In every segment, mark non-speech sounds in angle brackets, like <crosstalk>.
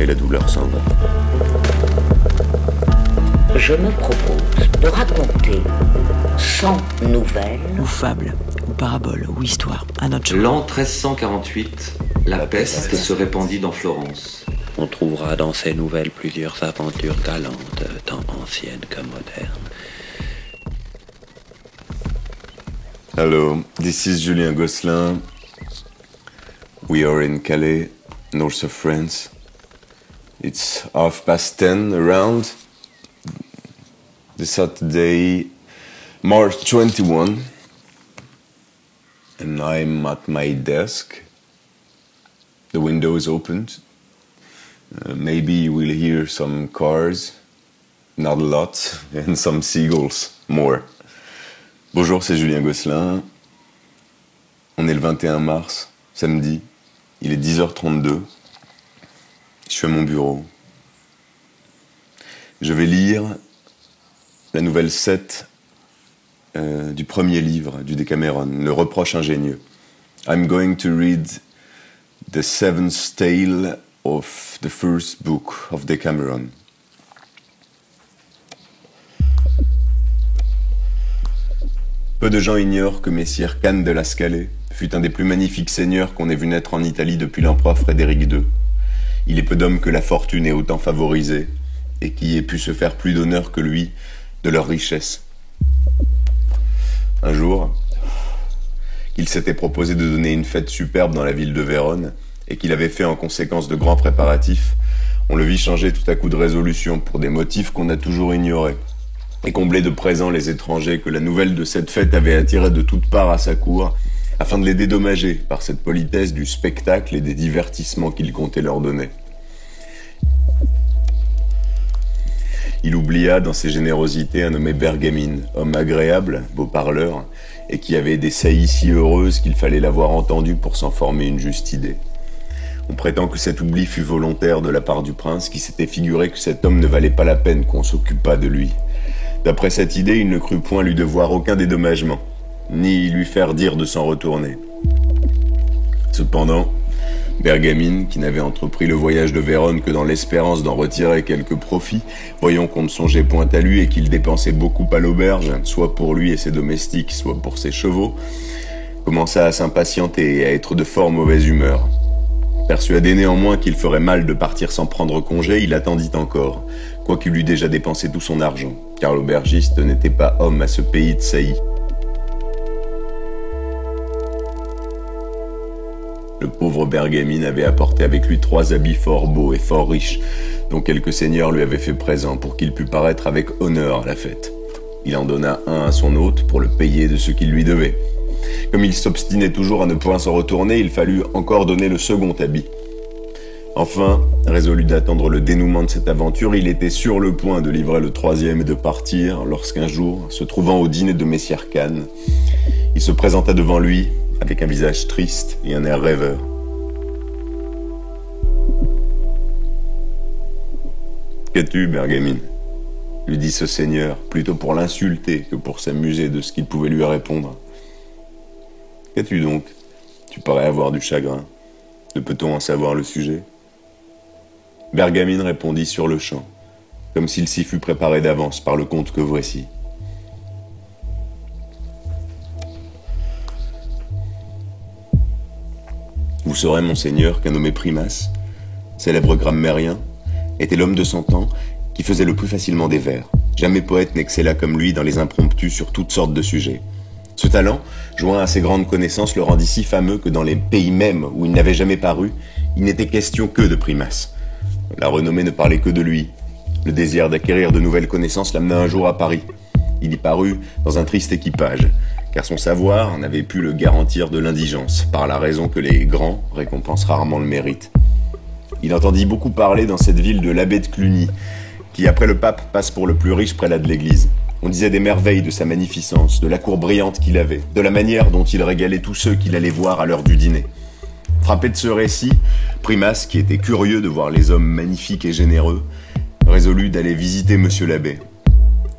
et la douleur s'en va. Je me propose de raconter 100 nouvelles ou fable, ou parabole, ou histoire, à notre choix. L'an 1348, la peste se répandit dans Florence. On trouvera dans ces nouvelles plusieurs aventures galantes, tant anciennes que modernes. Hello, this is Julien Gosselin. We are in Calais, north of France. It's half past ten around. The Saturday, March 21. And I'm at my desk. The window is opened. Uh, maybe you will hear some cars, not a lot, <laughs> and some seagulls, more. Bonjour, c'est Julien Gosselin. On est le 21 mars, samedi. Il est 10h32. Je suis à mon bureau. Je vais lire la nouvelle 7 euh, du premier livre du Decameron, Le reproche ingénieux. I'm going to read the seventh tale of the first book of Decameron. Peu de gens ignorent que Messire Can de la Scalée fut un des plus magnifiques seigneurs qu'on ait vu naître en Italie depuis l'empereur Frédéric II. Il est peu d'hommes que la fortune ait autant favorisé et qui ait pu se faire plus d'honneur que lui de leur richesse. Un jour, qu'il s'était proposé de donner une fête superbe dans la ville de Vérone et qu'il avait fait en conséquence de grands préparatifs, on le vit changer tout à coup de résolution pour des motifs qu'on a toujours ignorés et combler de présents les étrangers que la nouvelle de cette fête avait attirés de toutes parts à sa cour, afin de les dédommager par cette politesse du spectacle et des divertissements qu'il comptait leur donner. Il oublia dans ses générosités un nommé Bergamine, homme agréable, beau parleur, et qui avait des saillies si heureuses qu'il fallait l'avoir entendu pour s'en former une juste idée. On prétend que cet oubli fut volontaire de la part du prince qui s'était figuré que cet homme ne valait pas la peine qu'on s'occupât de lui. D'après cette idée, il ne crut point lui devoir aucun dédommagement, ni lui faire dire de s'en retourner. Cependant, Bergamine, qui n'avait entrepris le voyage de Vérone que dans l'espérance d'en retirer quelques profits, voyant qu'on ne songeait point à lui et qu'il dépensait beaucoup à l'auberge, soit pour lui et ses domestiques, soit pour ses chevaux, commença à s'impatienter et à être de fort mauvaise humeur. Persuadé néanmoins qu'il ferait mal de partir sans prendre congé, il attendit encore, quoiqu'il eût déjà dépensé tout son argent, car l'aubergiste n'était pas homme à ce pays de saillie. Pauvre Bergamine avait apporté avec lui trois habits fort beaux et fort riches, dont quelques seigneurs lui avaient fait présent pour qu'il pût paraître avec honneur à la fête. Il en donna un à son hôte pour le payer de ce qu'il lui devait. Comme il s'obstinait toujours à ne point s'en retourner, il fallut encore donner le second habit. Enfin, résolu d'attendre le dénouement de cette aventure, il était sur le point de livrer le troisième et de partir, lorsqu'un jour, se trouvant au dîner de Messire Khan, il se présenta devant lui avec un visage triste et un air rêveur. Qu'as-tu, Bergamine? lui dit ce seigneur, plutôt pour l'insulter que pour s'amuser de ce qu'il pouvait lui répondre. Qu'as-tu donc? Tu parais avoir du chagrin. Ne peut-on en savoir le sujet? Bergamine répondit sur le champ, comme s'il s'y fût préparé d'avance par le conte que voici. Vous saurez, monseigneur, qu'un nommé Primas, célèbre grammairien, était l'homme de son temps qui faisait le plus facilement des vers. Jamais poète n'excella comme lui dans les impromptus sur toutes sortes de sujets. Ce talent, joint à ses grandes connaissances, le rendit si fameux que dans les pays mêmes où il n'avait jamais paru, il n'était question que de Primas. La renommée ne parlait que de lui. Le désir d'acquérir de nouvelles connaissances l'amena un jour à Paris. Il y parut dans un triste équipage, car son savoir n'avait pu le garantir de l'indigence, par la raison que les grands récompensent rarement le mérite. Il entendit beaucoup parler dans cette ville de l'abbé de Cluny, qui après le pape passe pour le plus riche prélat de l'église. On disait des merveilles de sa magnificence, de la cour brillante qu'il avait, de la manière dont il régalait tous ceux qu'il allait voir à l'heure du dîner. Frappé de ce récit, Primas, qui était curieux de voir les hommes magnifiques et généreux, résolut d'aller visiter Monsieur l'abbé.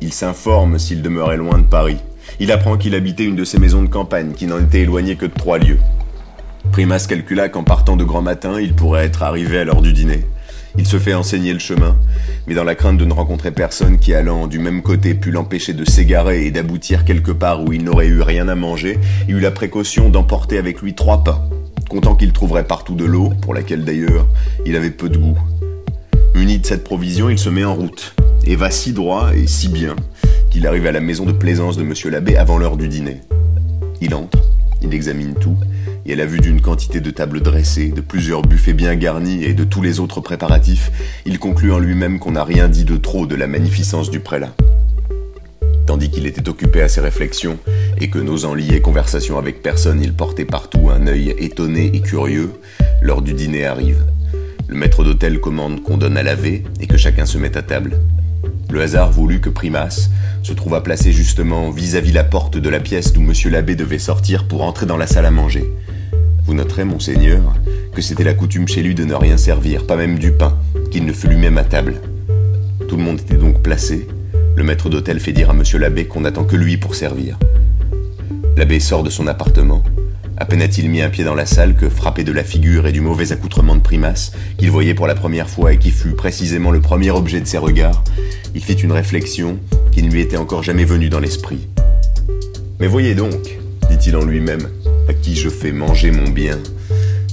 Il s'informe s'il demeurait loin de Paris. Il apprend qu'il habitait une de ces maisons de campagne qui n'en était éloignée que de trois lieues. Primas calcula qu'en partant de grand matin, il pourrait être arrivé à l'heure du dîner. Il se fait enseigner le chemin, mais dans la crainte de ne rencontrer personne qui allant du même côté pût l'empêcher de s'égarer et d'aboutir quelque part où il n'aurait eu rien à manger, il eut la précaution d'emporter avec lui trois pains, comptant qu'il trouverait partout de l'eau, pour laquelle d'ailleurs il avait peu de goût. Muni de cette provision, il se met en route, et va si droit et si bien qu'il arrive à la maison de plaisance de monsieur l'abbé avant l'heure du dîner. Il entre, il examine tout, et à la vue d'une quantité de tables dressées, de plusieurs buffets bien garnis et de tous les autres préparatifs, il conclut en lui-même qu'on n'a rien dit de trop de la magnificence du prélat. Tandis qu'il était occupé à ses réflexions, et que n'osant lier conversation avec personne, il portait partout un œil étonné et curieux, l'heure du dîner arrive. Le maître d'hôtel commande qu'on donne à laver et que chacun se mette à table. Le hasard voulut que Primas se trouva placé justement vis-à-vis la porte de la pièce d'où monsieur l'abbé devait sortir pour entrer dans la salle à manger. Vous noterez, monseigneur, que c'était la coutume chez lui de ne rien servir, pas même du pain, qu'il ne fût lui-même à table. Tout le monde était donc placé. Le maître d'hôtel fait dire à monsieur l'abbé qu'on n'attend que lui pour servir. L'abbé sort de son appartement. À peine a-t-il mis un pied dans la salle que, frappé de la figure et du mauvais accoutrement de Primas, qu'il voyait pour la première fois et qui fut précisément le premier objet de ses regards, il fit une réflexion qui ne lui était encore jamais venue dans l'esprit. Mais voyez donc, dit-il en lui-même, à qui je fais manger mon bien.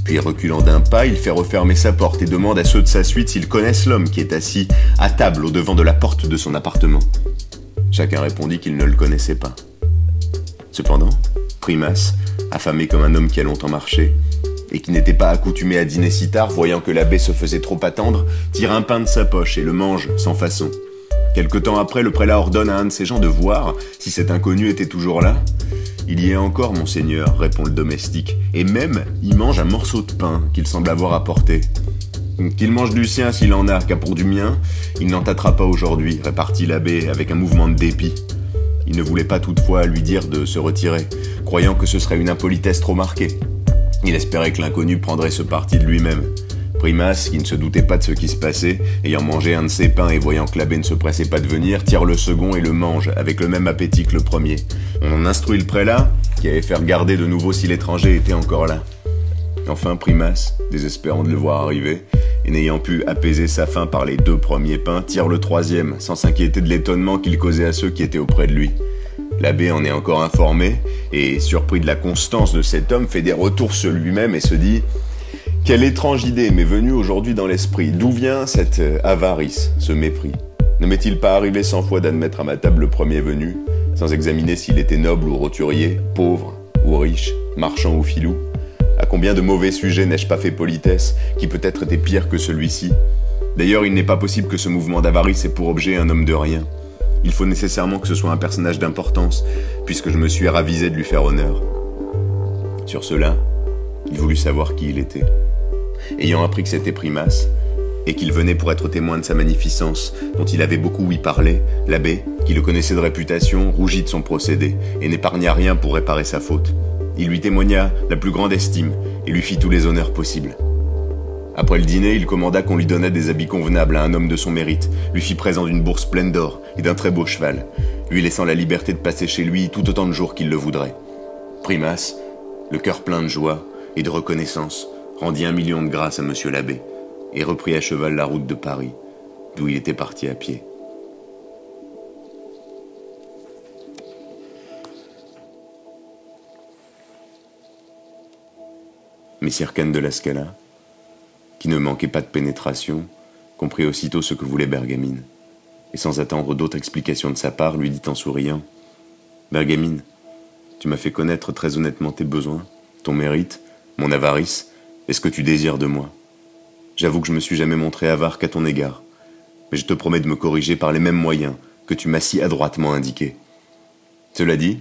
Puis reculant d'un pas, il fait refermer sa porte et demande à ceux de sa suite s'ils connaissent l'homme qui est assis à table au devant de la porte de son appartement. Chacun répondit qu'il ne le connaissait pas. Cependant, Primas, affamé comme un homme qui a longtemps marché, et qui n'était pas accoutumé à dîner si tard, voyant que l'abbé se faisait trop attendre, tire un pain de sa poche et le mange sans façon. Quelque temps après, le prélat ordonne à un de ses gens de voir si cet inconnu était toujours là. Il y est encore, monseigneur, répond le domestique, et même il mange un morceau de pain qu'il semble avoir apporté. Qu'il mange du sien s'il en a, car pour du mien, il n'en tâtera pas aujourd'hui, répartit l'abbé avec un mouvement de dépit. Il ne voulait pas toutefois lui dire de se retirer, croyant que ce serait une impolitesse trop marquée. Il espérait que l'inconnu prendrait ce parti de lui-même. Primas, qui ne se doutait pas de ce qui se passait, ayant mangé un de ses pains et voyant que l'abbé ne se pressait pas de venir, tire le second et le mange, avec le même appétit que le premier. On instruit le prélat, qui avait fait regarder de nouveau si l'étranger était encore là. Enfin, Primas, désespérant de le voir arriver, et n'ayant pu apaiser sa faim par les deux premiers pains, tire le troisième, sans s'inquiéter de l'étonnement qu'il causait à ceux qui étaient auprès de lui. L'abbé en est encore informé, et surpris de la constance de cet homme, fait des retours sur lui-même et se dit quelle étrange idée m'est venue aujourd'hui dans l'esprit. D'où vient cette euh, avarice, ce mépris? Ne m'est-il pas arrivé cent fois d'admettre à ma table le premier venu, sans examiner s'il était noble ou roturier, pauvre ou riche, marchand ou filou? À combien de mauvais sujets n'ai-je pas fait politesse, qui peut-être était pire que celui-ci? D'ailleurs, il n'est pas possible que ce mouvement d'avarice ait pour objet un homme de rien. Il faut nécessairement que ce soit un personnage d'importance, puisque je me suis ravisé de lui faire honneur. Sur cela, il voulut savoir qui il était ayant appris que c'était Primas, et qu'il venait pour être témoin de sa magnificence, dont il avait beaucoup ouï parler, l'abbé, qui le connaissait de réputation, rougit de son procédé, et n'épargna rien pour réparer sa faute. Il lui témoigna la plus grande estime, et lui fit tous les honneurs possibles. Après le dîner, il commanda qu'on lui donnât des habits convenables à un homme de son mérite, lui fit présent d'une bourse pleine d'or et d'un très beau cheval, lui laissant la liberté de passer chez lui tout autant de jours qu'il le voudrait. Primas, le cœur plein de joie et de reconnaissance, rendit un million de grâces à monsieur l'abbé et reprit à cheval la route de Paris, d'où il était parti à pied. Messire Cannes de la Scala, qui ne manquait pas de pénétration, comprit aussitôt ce que voulait Bergamine, et sans attendre d'autre explication de sa part, lui dit en souriant Bergamine, tu m'as fait connaître très honnêtement tes besoins, ton mérite, mon avarice, est ce que tu désires de moi. J'avoue que je me suis jamais montré avare qu'à ton égard, mais je te promets de me corriger par les mêmes moyens que tu m'as si adroitement indiqués. Cela dit,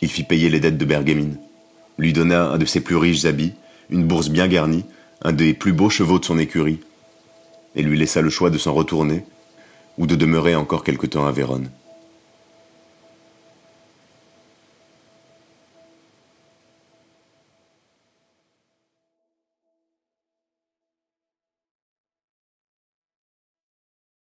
il fit payer les dettes de Bergamine, lui donna un de ses plus riches habits, une bourse bien garnie, un des plus beaux chevaux de son écurie, et lui laissa le choix de s'en retourner ou de demeurer encore quelque temps à Vérone.